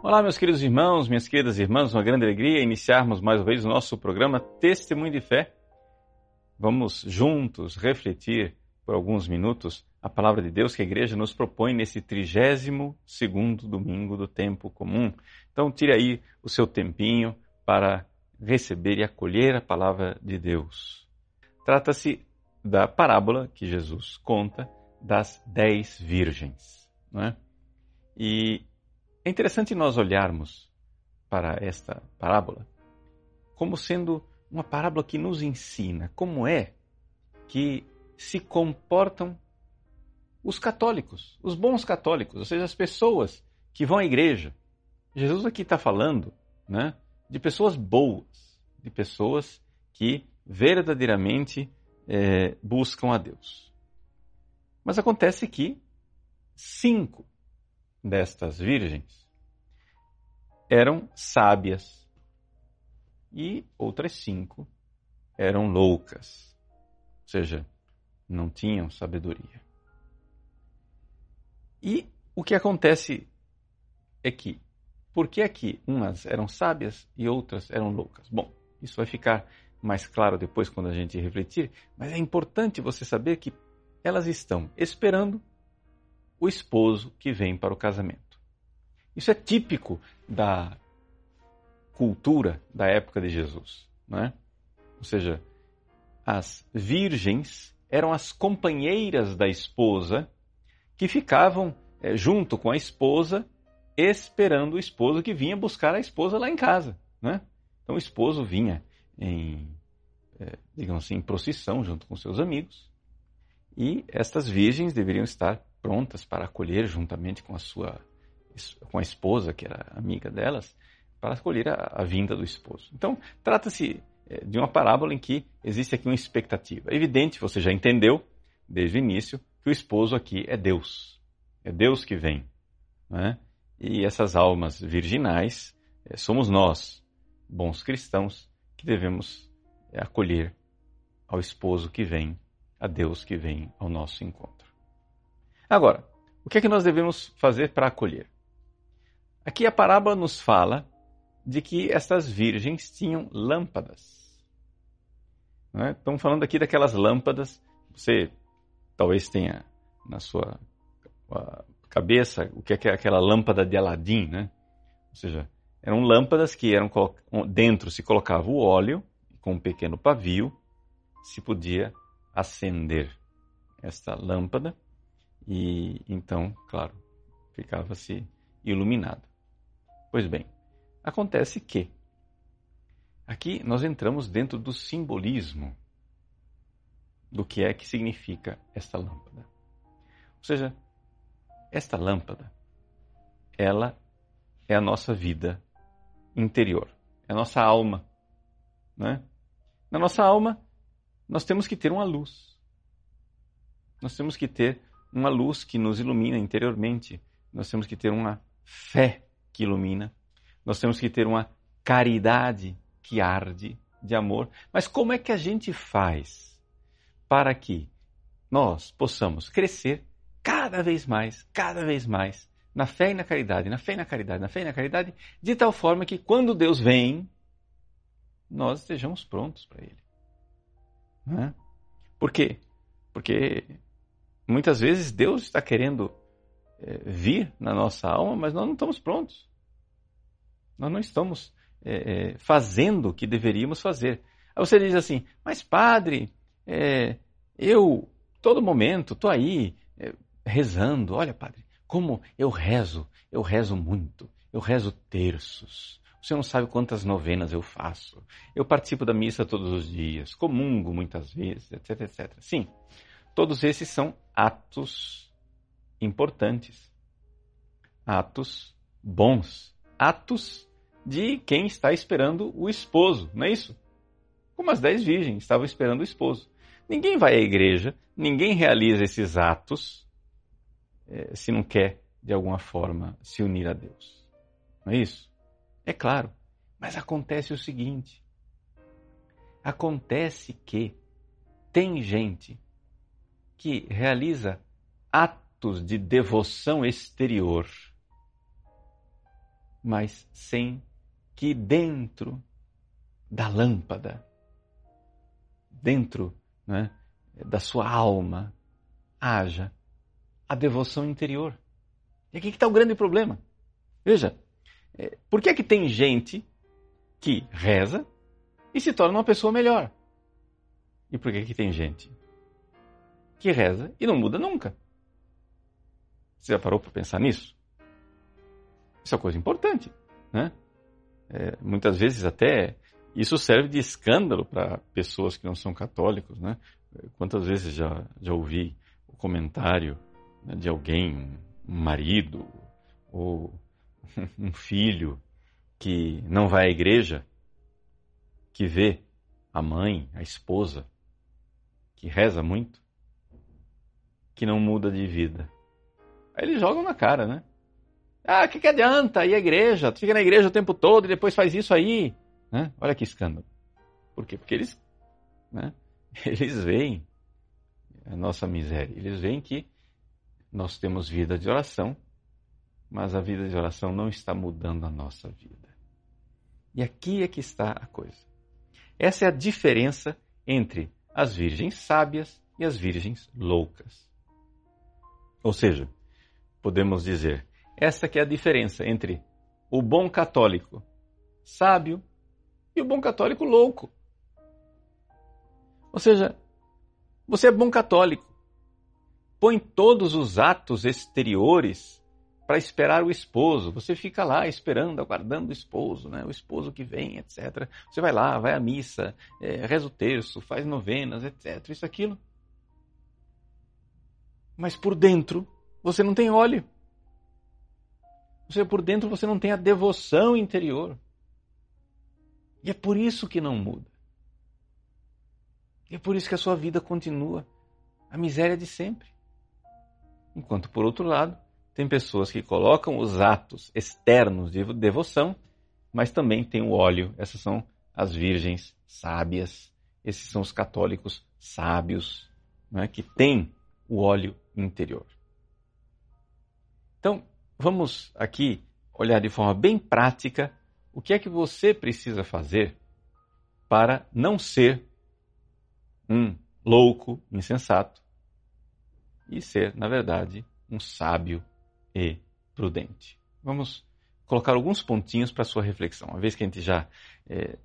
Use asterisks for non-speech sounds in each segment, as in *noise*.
Olá, meus queridos irmãos, minhas queridas irmãs, uma grande alegria iniciarmos mais uma vez o nosso programa Testemunho de Fé. Vamos juntos refletir por alguns minutos a palavra de Deus que a igreja nos propõe nesse 32 segundo domingo do tempo comum. Então, tire aí o seu tempinho para receber e acolher a palavra de Deus. Trata-se da parábola que Jesus conta das dez virgens. Não é? E é interessante nós olharmos para esta parábola como sendo uma parábola que nos ensina como é que se comportam os católicos, os bons católicos, ou seja, as pessoas que vão à igreja. Jesus aqui está falando né, de pessoas boas, de pessoas que verdadeiramente é, buscam a Deus. Mas acontece que cinco destas virgens eram sábias e outras cinco eram loucas, ou seja, não tinham sabedoria. E o que acontece é que, por que aqui umas eram sábias e outras eram loucas? Bom, isso vai ficar mais claro depois quando a gente refletir, mas é importante você saber que elas estão esperando o esposo que vem para o casamento. Isso é típico da cultura da época de Jesus, não é? Ou seja, as virgens eram as companheiras da esposa que ficavam é, junto com a esposa esperando o esposo que vinha buscar a esposa lá em casa, né? Então o esposo vinha em, é, digamos assim, em procissão junto com seus amigos e estas virgens deveriam estar prontas para acolher juntamente com a sua com a esposa, que era amiga delas, para acolher a, a vinda do esposo. Então, trata-se é, de uma parábola em que existe aqui uma expectativa. Evidente, você já entendeu desde o início, que o esposo aqui é Deus. É Deus que vem. Né? E essas almas virginais é, somos nós, bons cristãos, que devemos é, acolher ao esposo que vem, a Deus que vem ao nosso encontro. Agora, o que é que nós devemos fazer para acolher? Aqui a parábola nos fala de que estas virgens tinham lâmpadas. É? Estamos falando aqui daquelas lâmpadas, você talvez tenha na sua cabeça o que é, é aquela lâmpada de Aladim, né? Ou seja, eram lâmpadas que eram dentro se colocava o óleo com um pequeno pavio, se podia acender esta lâmpada e então, claro, ficava-se iluminado. Pois bem, acontece que aqui nós entramos dentro do simbolismo do que é que significa esta lâmpada. Ou seja, esta lâmpada, ela é a nossa vida interior, é a nossa alma. Né? Na nossa alma, nós temos que ter uma luz. Nós temos que ter uma luz que nos ilumina interiormente. Nós temos que ter uma fé que ilumina. Nós temos que ter uma caridade que arde de amor. Mas como é que a gente faz para que nós possamos crescer cada vez mais, cada vez mais, na fé e na caridade, na fé e na caridade, na fé e na caridade, de tal forma que quando Deus vem, nós estejamos prontos para Ele. Não é? Por quê? Porque Muitas vezes Deus está querendo é, vir na nossa alma, mas nós não estamos prontos. Nós não estamos é, é, fazendo o que deveríamos fazer. Aí você diz assim, mas padre, eu todo momento estou aí rezando. Olha, padre, como eu rezo, eu rezo muito, eu rezo terços. Você não sabe quantas novenas eu faço. Eu participo da missa todos os dias, comungo muitas vezes, etc, etc. Sim, Todos esses são atos importantes, atos bons, atos de quem está esperando o esposo, não é isso? Como as dez virgens estavam esperando o esposo. Ninguém vai à igreja, ninguém realiza esses atos eh, se não quer, de alguma forma, se unir a Deus. Não é isso? É claro. Mas acontece o seguinte: acontece que tem gente que realiza atos de devoção exterior, mas sem que dentro da lâmpada, dentro né, da sua alma, haja a devoção interior. E aqui está o grande problema. Veja, é, por que é que tem gente que reza e se torna uma pessoa melhor? E por que é que tem gente que reza e não muda nunca? Você já parou para pensar nisso? Isso é uma coisa importante, né? É, muitas vezes até isso serve de escândalo para pessoas que não são católicos, né? Quantas vezes já, já ouvi o comentário né, de alguém, um marido ou *laughs* um filho que não vai à igreja, que vê a mãe, a esposa, que reza muito, que não muda de vida. Aí eles jogam na cara, né? Ah, o que, que adianta ir à igreja? Tu fica na igreja o tempo todo e depois faz isso aí. Né? Olha que escândalo. Por quê? Porque eles, né, *laughs* eles veem a nossa miséria. Eles veem que nós temos vida de oração, mas a vida de oração não está mudando a nossa vida. E aqui é que está a coisa. Essa é a diferença entre as virgens sábias e as virgens loucas. Ou seja, podemos dizer, essa que é a diferença entre o bom católico sábio e o bom católico louco. Ou seja, você é bom católico. Põe todos os atos exteriores para esperar o esposo. Você fica lá esperando, aguardando o esposo, né? o esposo que vem, etc. Você vai lá, vai à missa, é, reza o terço, faz novenas, etc. Isso, aquilo. Mas por dentro, você não tem óleo. Você por dentro você não tem a devoção interior. E é por isso que não muda. E é por isso que a sua vida continua a miséria de sempre. Enquanto, por outro lado, tem pessoas que colocam os atos externos de devoção, mas também tem o óleo. Essas são as virgens sábias. Esses são os católicos sábios, é? que têm o óleo interior. Então, vamos aqui olhar de forma bem prática o que é que você precisa fazer para não ser um louco, insensato, e ser, na verdade, um sábio e prudente. Vamos colocar alguns pontinhos para sua reflexão. Uma vez que a gente já é,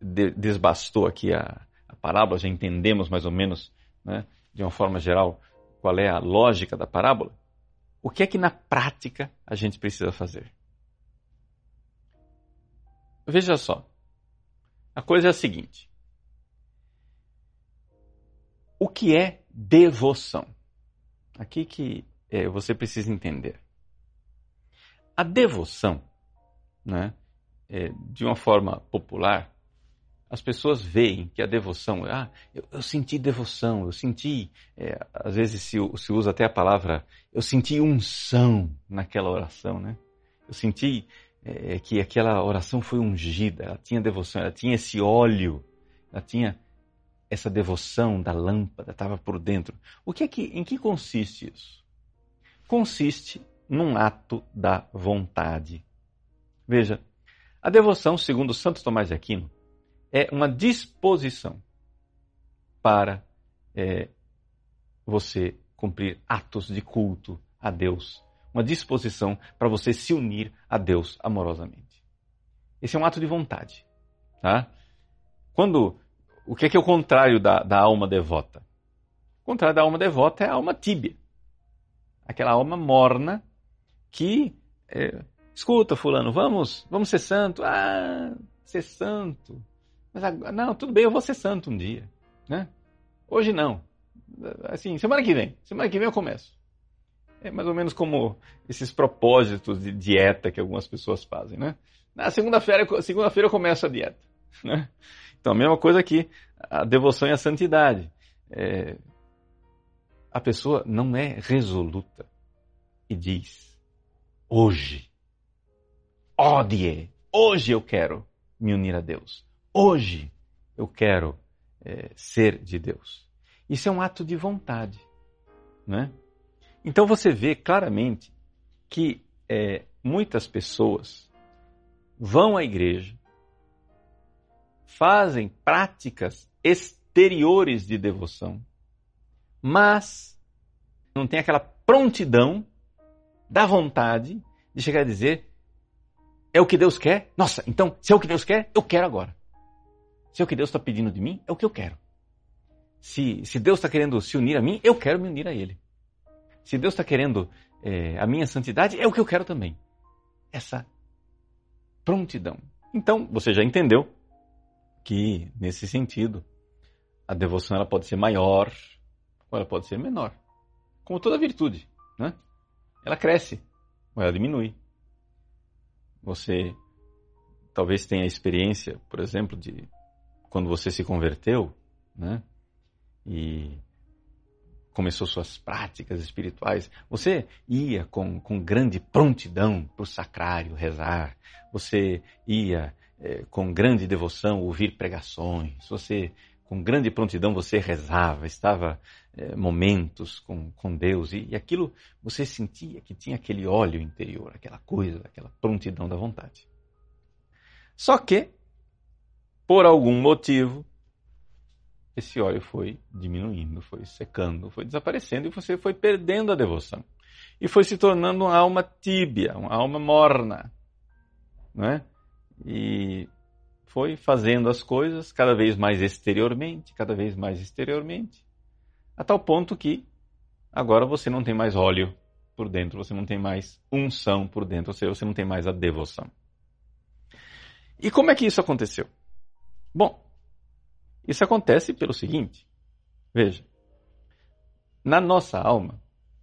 de, desbastou aqui a, a, parábola, já entendemos mais ou menos, né, de uma forma geral, qual é a lógica da parábola, o que é que na prática a gente precisa fazer? Veja só. A coisa é a seguinte. O que é devoção? Aqui que é, você precisa entender. A devoção, né, é, de uma forma popular, as pessoas veem que a devoção, ah, eu, eu senti devoção, eu senti, é, às vezes se, se usa até a palavra, eu senti unção naquela oração, né? Eu senti é, que aquela oração foi ungida, ela tinha devoção, ela tinha esse óleo, ela tinha essa devoção da lâmpada, estava por dentro. O que é que, em que consiste isso? Consiste num ato da vontade. Veja, a devoção, segundo Santo Tomás de Aquino, é uma disposição para é, você cumprir atos de culto a Deus uma disposição para você se unir a Deus amorosamente. Esse é um ato de vontade. Tá? Quando o que é, que é o contrário da, da alma devota? O contrário da alma devota é a alma tíbia. Aquela alma morna que é, escuta fulano, vamos, vamos ser santo. Ah, ser santo. Mas agora, não, tudo bem, eu vou ser santo um dia, né? Hoje não. Assim, semana que vem. Semana que vem eu começo. É mais ou menos como esses propósitos de dieta que algumas pessoas fazem, né? Na segunda-feira segunda eu começo a dieta, né? Então, a mesma coisa aqui, a devoção e a santidade. É, a pessoa não é resoluta e diz, hoje, odie, hoje eu quero me unir a Deus. Hoje eu quero é, ser de Deus. Isso é um ato de vontade, né? Então você vê claramente que é, muitas pessoas vão à igreja, fazem práticas exteriores de devoção, mas não tem aquela prontidão da vontade de chegar a dizer é o que Deus quer? Nossa, então, se é o que Deus quer, eu quero agora. Se é o que Deus está pedindo de mim, é o que eu quero. Se, se Deus está querendo se unir a mim, eu quero me unir a Ele. Se Deus está querendo é, a minha santidade, é o que eu quero também. Essa prontidão. Então, você já entendeu que, nesse sentido, a devoção ela pode ser maior ou ela pode ser menor. Como toda virtude. Né? Ela cresce ou ela diminui. Você talvez tenha a experiência, por exemplo, de quando você se converteu, né? E começou suas práticas espirituais, você ia com, com grande prontidão para o sacrário rezar, você ia é, com grande devoção ouvir pregações, você com grande prontidão você rezava, estava é, momentos com, com Deus e, e aquilo você sentia que tinha aquele óleo interior, aquela coisa, aquela prontidão da vontade. Só que, por algum motivo, esse óleo foi diminuindo, foi secando, foi desaparecendo e você foi perdendo a devoção. E foi se tornando uma alma tíbia, uma alma morna. Né? E foi fazendo as coisas cada vez mais exteriormente, cada vez mais exteriormente, a tal ponto que agora você não tem mais óleo por dentro, você não tem mais unção por dentro, ou seja, você não tem mais a devoção. E como é que isso aconteceu? Bom, isso acontece pelo seguinte: veja, na nossa alma,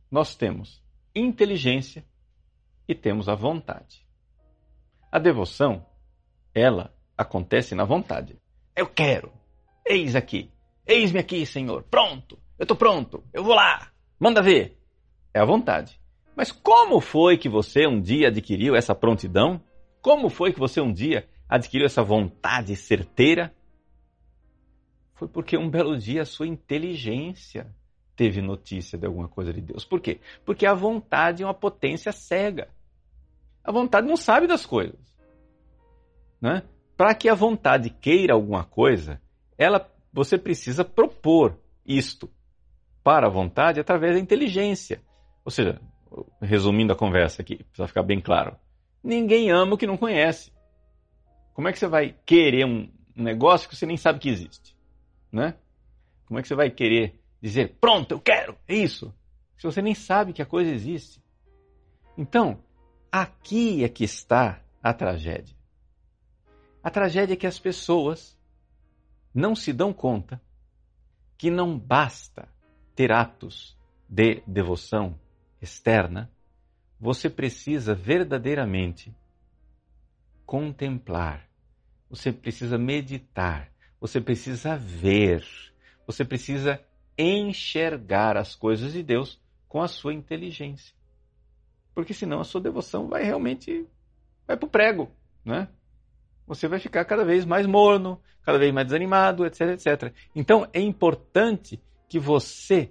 nós temos inteligência e temos a vontade. A devoção, ela acontece na vontade. Eu quero, eis aqui, eis-me aqui, Senhor, pronto, eu estou pronto, eu vou lá, manda ver. É a vontade. Mas como foi que você um dia adquiriu essa prontidão? Como foi que você um dia adquiriu essa vontade certeira? Foi porque um belo dia a sua inteligência teve notícia de alguma coisa de Deus. Por quê? Porque a vontade é uma potência cega. A vontade não sabe das coisas. Né? Para que a vontade queira alguma coisa, ela, você precisa propor isto para a vontade através da inteligência. Ou seja, resumindo a conversa aqui, precisa ficar bem claro. Ninguém ama o que não conhece. Como é que você vai querer um negócio que você nem sabe que existe? né? Como é que você vai querer dizer, pronto, eu quero, é isso, se você nem sabe que a coisa existe? Então, aqui é que está a tragédia. A tragédia é que as pessoas não se dão conta que não basta ter atos de devoção externa, você precisa verdadeiramente contemplar, você precisa meditar, você precisa ver, você precisa enxergar as coisas de Deus com a sua inteligência. Porque senão a sua devoção vai realmente vai para o prego, né? Você vai ficar cada vez mais morno, cada vez mais desanimado, etc, etc. Então é importante que você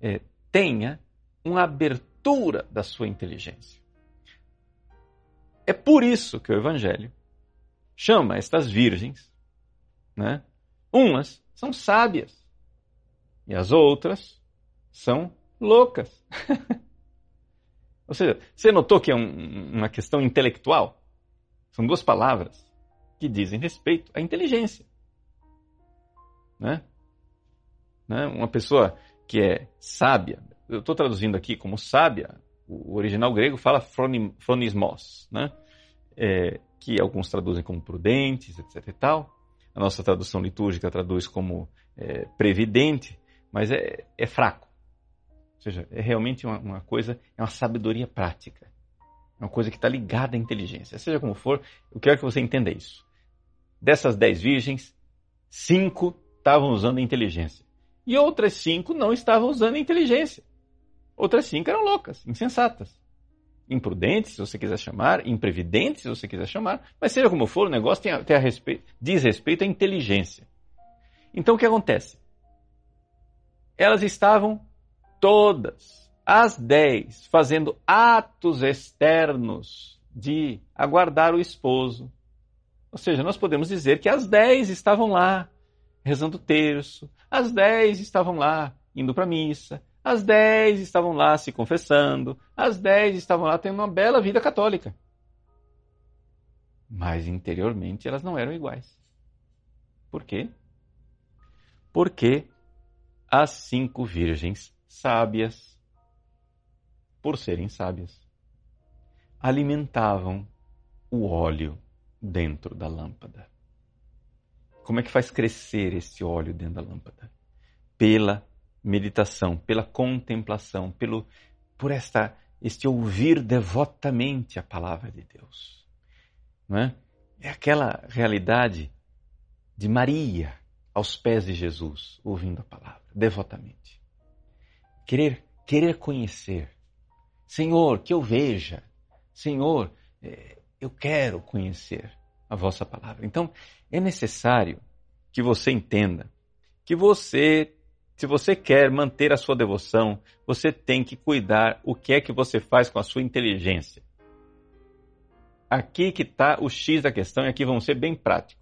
é, tenha uma abertura da sua inteligência. É por isso que o Evangelho chama estas virgens né? Umas são sábias e as outras são loucas. *laughs* Ou seja, você notou que é um, uma questão intelectual? São duas palavras que dizem respeito à inteligência. Né? Né? Uma pessoa que é sábia, eu estou traduzindo aqui como sábia, o original grego fala phronismos, né? É, que alguns traduzem como prudentes, etc e tal a nossa tradução litúrgica traduz como é, previdente, mas é, é, fraco. Ou seja, é realmente uma, uma, coisa, é uma sabedoria prática. É uma coisa que está ligada à inteligência. Seja como for, eu quero que você entenda isso. Dessas dez virgens, cinco estavam usando a inteligência. E outras cinco não estavam usando a inteligência. Outras cinco eram loucas, insensatas imprudentes, se você quiser chamar, imprevidentes, se você quiser chamar, mas seja como for, o negócio tem a, tem a respeito, diz respeito à inteligência. Então o que acontece? Elas estavam todas, as dez, fazendo atos externos de aguardar o esposo. Ou seja, nós podemos dizer que às 10 estavam lá rezando o terço, às 10 estavam lá indo para a missa, às 10 estavam lá se confessando, às 10 estavam lá tendo uma bela vida católica. Mas interiormente elas não eram iguais. Por quê? Porque as cinco virgens sábias, por serem sábias, alimentavam o óleo dentro da lâmpada. Como é que faz crescer esse óleo dentro da lâmpada? Pela meditação, pela contemplação, pelo por esta este ouvir devotamente a palavra de Deus. Não é? é aquela realidade de Maria aos pés de Jesus, ouvindo a palavra devotamente. Querer querer conhecer. Senhor, que eu veja. Senhor, é, eu quero conhecer a vossa palavra. Então, é necessário que você entenda que você, se você quer manter a sua devoção, você tem que cuidar o que é que você faz com a sua inteligência. Aqui que está o X da questão e aqui vamos ser bem práticos.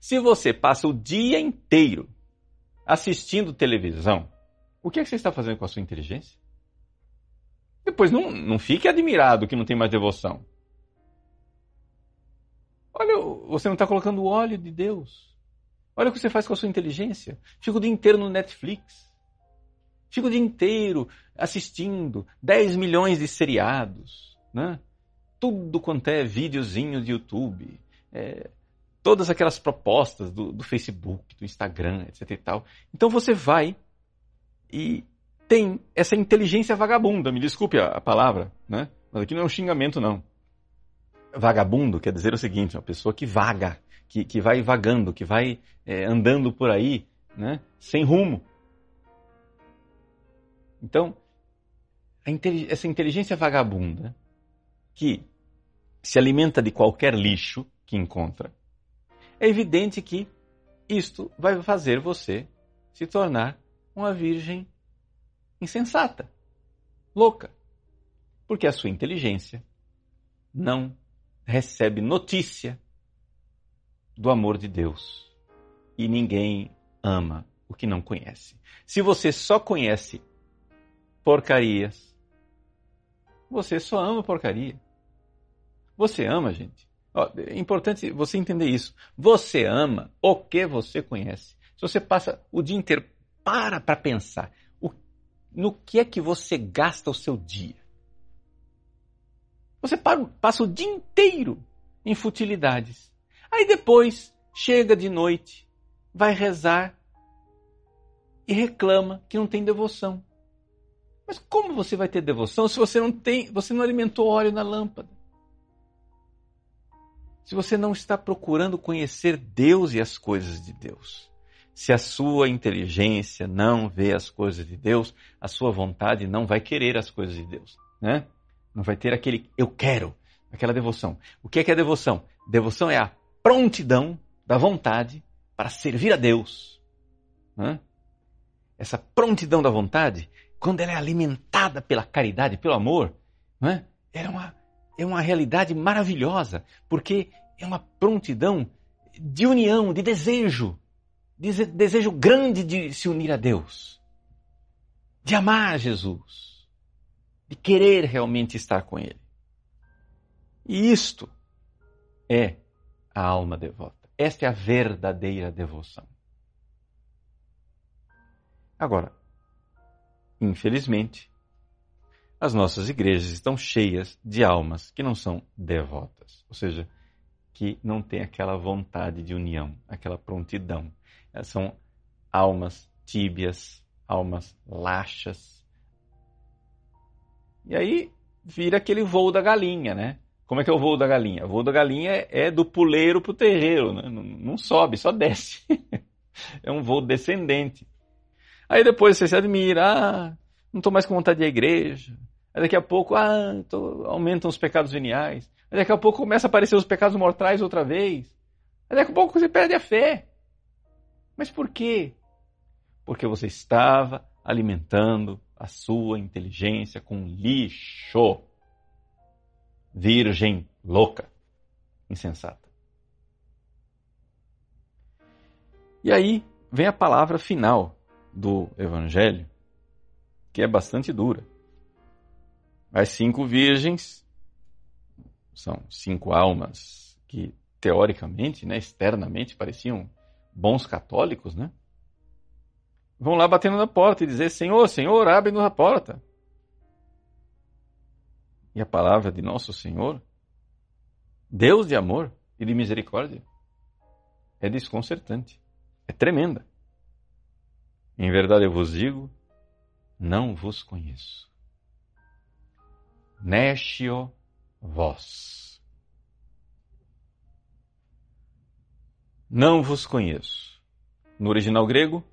Se você passa o dia inteiro assistindo televisão, o que é que você está fazendo com a sua inteligência? Depois não, não fique admirado que não tem mais devoção. Olha, você não está colocando o óleo de Deus. Olha o que você faz com a sua inteligência. Fica o dia inteiro no Netflix. Fica o dia inteiro assistindo 10 milhões de seriados. Né? Tudo quanto é videozinho de YouTube. É, todas aquelas propostas do, do Facebook, do Instagram, etc e tal. Então você vai e tem essa inteligência vagabunda, me desculpe a, a palavra, né? Mas aqui não é um xingamento, não. Vagabundo quer dizer o seguinte, uma pessoa que vaga, que, que vai vagando, que vai é, andando por aí, né, sem rumo. Então, essa inteligência vagabunda, que se alimenta de qualquer lixo que encontra, é evidente que isto vai fazer você se tornar uma virgem insensata, louca, porque a sua inteligência não recebe notícia do amor de Deus. E ninguém ama o que não conhece. Se você só conhece porcarias, você só ama porcaria. Você ama, gente. Ó, é importante você entender isso. Você ama o que você conhece. Se você passa o dia inteiro, para para pensar o, no que é que você gasta o seu dia. Você passa o dia inteiro em futilidades. Aí depois chega de noite, vai rezar e reclama que não tem devoção. Mas como você vai ter devoção se você não tem, você não alimentou óleo na lâmpada? Se você não está procurando conhecer Deus e as coisas de Deus. Se a sua inteligência não vê as coisas de Deus, a sua vontade não vai querer as coisas de Deus, né? Não vai ter aquele eu quero, aquela devoção. O que é que é devoção? Devoção é a prontidão da vontade para servir a Deus. Né? Essa prontidão da vontade, quando ela é alimentada pela caridade, pelo amor, né? é, uma, é uma realidade maravilhosa, porque é uma prontidão de união, de desejo, de desejo grande de se unir a Deus, de amar Jesus de querer realmente estar com Ele. E isto é a alma devota. Esta é a verdadeira devoção. Agora, infelizmente, as nossas igrejas estão cheias de almas que não são devotas, ou seja, que não têm aquela vontade de união, aquela prontidão. Elas são almas tíbias, almas laxas, e aí vira aquele voo da galinha, né? Como é que é o voo da galinha? O voo da galinha é, do puleiro para o terreiro, né? não, não sobe, só desce. *laughs* é um voo descendente. Aí depois você se admira, ah, não estou mais com vontade de igreja. Aí daqui a pouco, ah, tô, aumentam os pecados veniais. Aí daqui a pouco começa a aparecer os pecados mortais outra vez. Aí daqui a pouco você perde a fé. Mas por quê? Porque você estava alimentando a sua inteligência com lixo. Virgem louca, insensata. E aí vem a palavra final do Evangelho, que é bastante dura. As cinco virgens são cinco almas que, teoricamente, né, externamente, pareciam bons católicos, né? Vão lá batendo na porta e dizer: Senhor, Senhor, abre-nos a porta. E a palavra de nosso Senhor, Deus de amor e de misericórdia, é desconcertante, é tremenda. Em verdade eu vos digo, não vos conheço. Nestio vós. Não vos conheço. No original grego,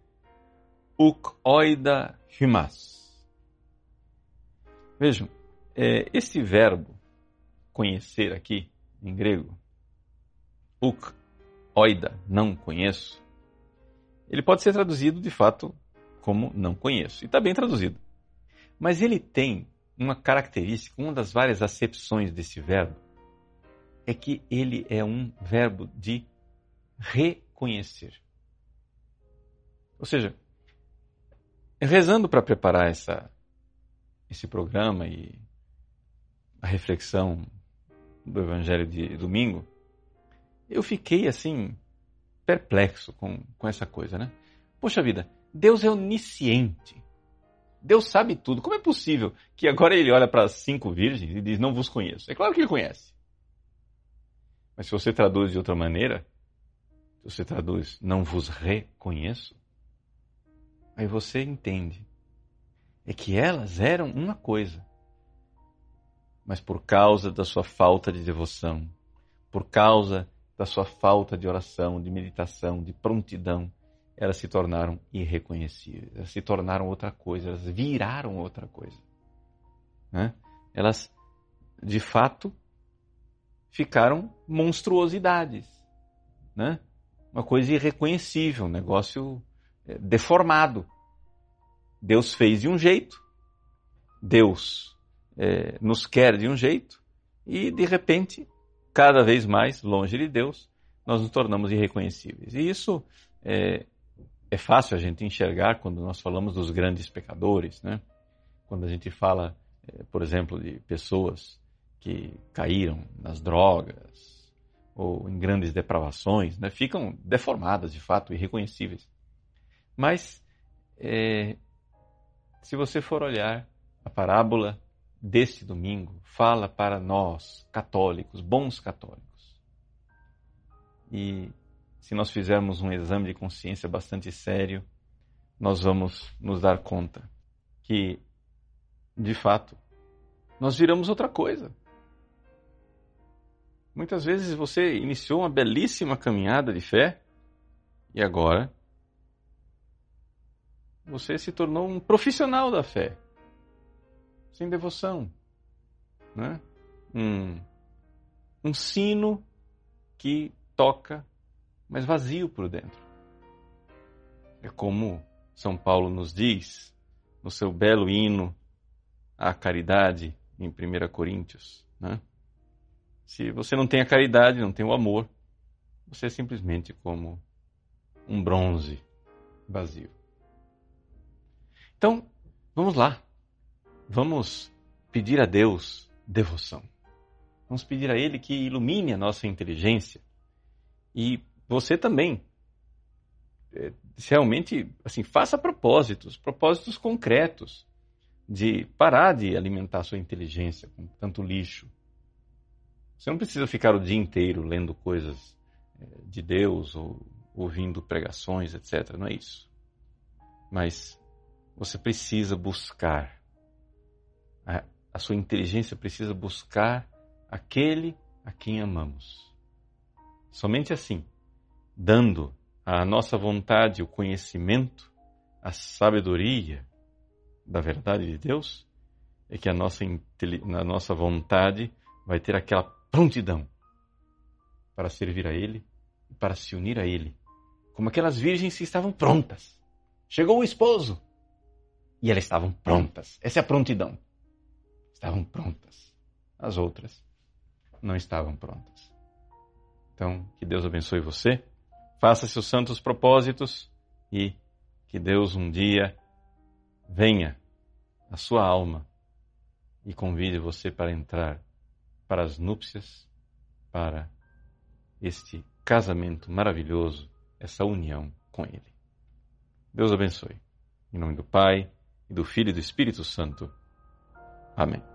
uk oida himas. Vejam, é, esse verbo conhecer aqui, em grego, uk oida, não conheço, ele pode ser traduzido de fato como não conheço. E está bem traduzido. Mas ele tem uma característica, uma das várias acepções desse verbo, é que ele é um verbo de reconhecer. Ou seja, rezando para preparar essa, esse programa e a reflexão do Evangelho de domingo, eu fiquei assim perplexo com, com essa coisa, né? Poxa vida, Deus é onisciente. Deus sabe tudo. Como é possível que agora ele olha para as cinco virgens e diz: Não vos conheço? É claro que ele conhece. Mas se você traduz de outra maneira, se você traduz: Não vos reconheço, aí você entende. É que elas eram uma coisa, mas por causa da sua falta de devoção, por causa da sua falta de oração, de meditação, de prontidão, elas se tornaram irreconhecíveis, elas se tornaram outra coisa, elas viraram outra coisa. Né? Elas, de fato, ficaram monstruosidades. Né? Uma coisa irreconhecível, um negócio é, deformado. Deus fez de um jeito, Deus é, nos quer de um jeito, e de repente, cada vez mais longe de Deus, nós nos tornamos irreconhecíveis. E isso é, é fácil a gente enxergar quando nós falamos dos grandes pecadores, né? Quando a gente fala, eh, por exemplo, de pessoas que caíram nas drogas ou em grandes depravações, né? Ficam deformadas, de fato, irreconhecíveis. Mas, é, se você for olhar a parábola deste domingo, fala para nós, católicos, bons católicos. E se nós fizermos um exame de consciência bastante sério, nós vamos nos dar conta que, de fato, nós viramos outra coisa. Muitas vezes você iniciou uma belíssima caminhada de fé e agora você se tornou um profissional da fé, sem devoção, né? um, um sino que toca mas vazio por dentro. É como São Paulo nos diz no seu belo hino à caridade em 1 Coríntios. Né? Se você não tem a caridade, não tem o amor, você é simplesmente como um bronze vazio. Então, vamos lá. Vamos pedir a Deus devoção. Vamos pedir a Ele que ilumine a nossa inteligência e você também é, realmente assim faça propósitos, propósitos concretos de parar de alimentar sua inteligência com tanto lixo. Você não precisa ficar o dia inteiro lendo coisas é, de Deus ou ouvindo pregações, etc. Não é isso. Mas você precisa buscar. A, a sua inteligência precisa buscar aquele a quem amamos. Somente assim dando à nossa vontade o conhecimento, a sabedoria da verdade de Deus, é que a nossa, a nossa vontade vai ter aquela prontidão para servir a Ele e para se unir a Ele, como aquelas virgens que estavam prontas. Chegou o esposo e elas estavam prontas. Essa é a prontidão. Estavam prontas. As outras não estavam prontas. Então, que Deus abençoe você, faça seus santos propósitos e que Deus um dia venha à sua alma e convide você para entrar para as núpcias, para este casamento maravilhoso, essa união com Ele. Deus abençoe. Em nome do Pai, e do Filho e do Espírito Santo. Amém.